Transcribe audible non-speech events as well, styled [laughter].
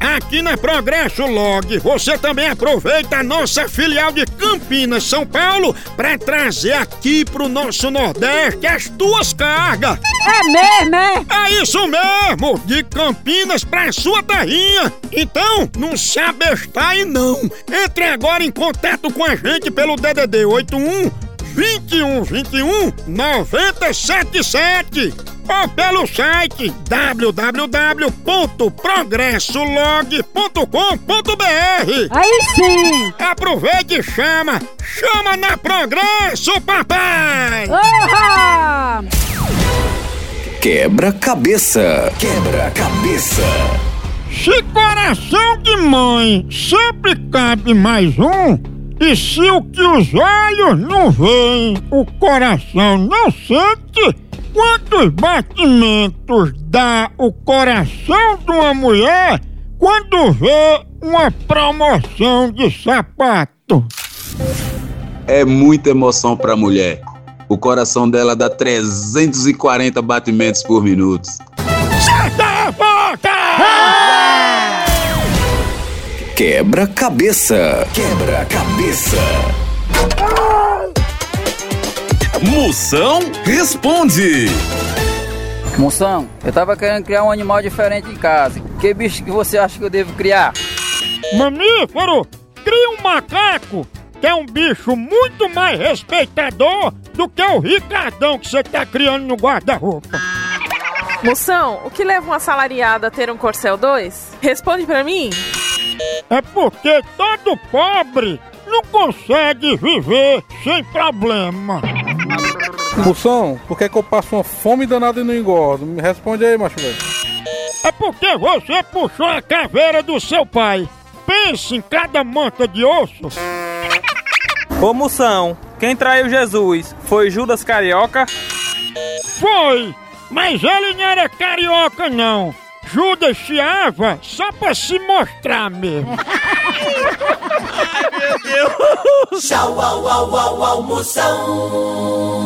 aqui na Progresso Log, você também aproveita a nossa filial de Campinas, São Paulo, para trazer aqui pro nosso Nordeste as tuas cargas. É mesmo, é? É isso mesmo, de Campinas pra sua terrinha. Então, não se abestar e não. Entre agora em contato com a gente pelo DDD 81 21 21 977 ou pelo site www.progressolog.com.br. Aí sim! Aproveite e chama! Chama na Progresso, papai! Quebra-cabeça. Quebra-cabeça. Se coração de mãe sempre cabe mais um, e se o que os olhos não veem, o coração não sente, quantos batimentos dá o coração de uma mulher quando vê uma promoção de sapato? É muita emoção pra mulher. O coração dela dá 340 batimentos por minuto. Certa resposta! Quebra-cabeça. Quebra-cabeça. Moção responde. Moção, eu tava querendo criar um animal diferente em casa. Que bicho que você acha que eu devo criar? Mamífero, cria um macaco, que é um bicho muito mais respeitador do que o Ricardão que você tá criando no guarda-roupa. Moção, o que leva uma assalariada a ter um Corcel 2? Responde pra mim. É porque todo pobre não consegue viver sem problema. Moção, por que, é que eu passo uma fome danada e não engordo? Me responde aí, macho velho. É porque você puxou a caveira do seu pai. Pense em cada manta de osso. Ô Moção, quem traiu Jesus? Foi Judas Carioca? Foi, mas ele não era carioca não. Judas chiava só pra se mostrar mesmo. [laughs] Tchau, au, au, au, au, moção.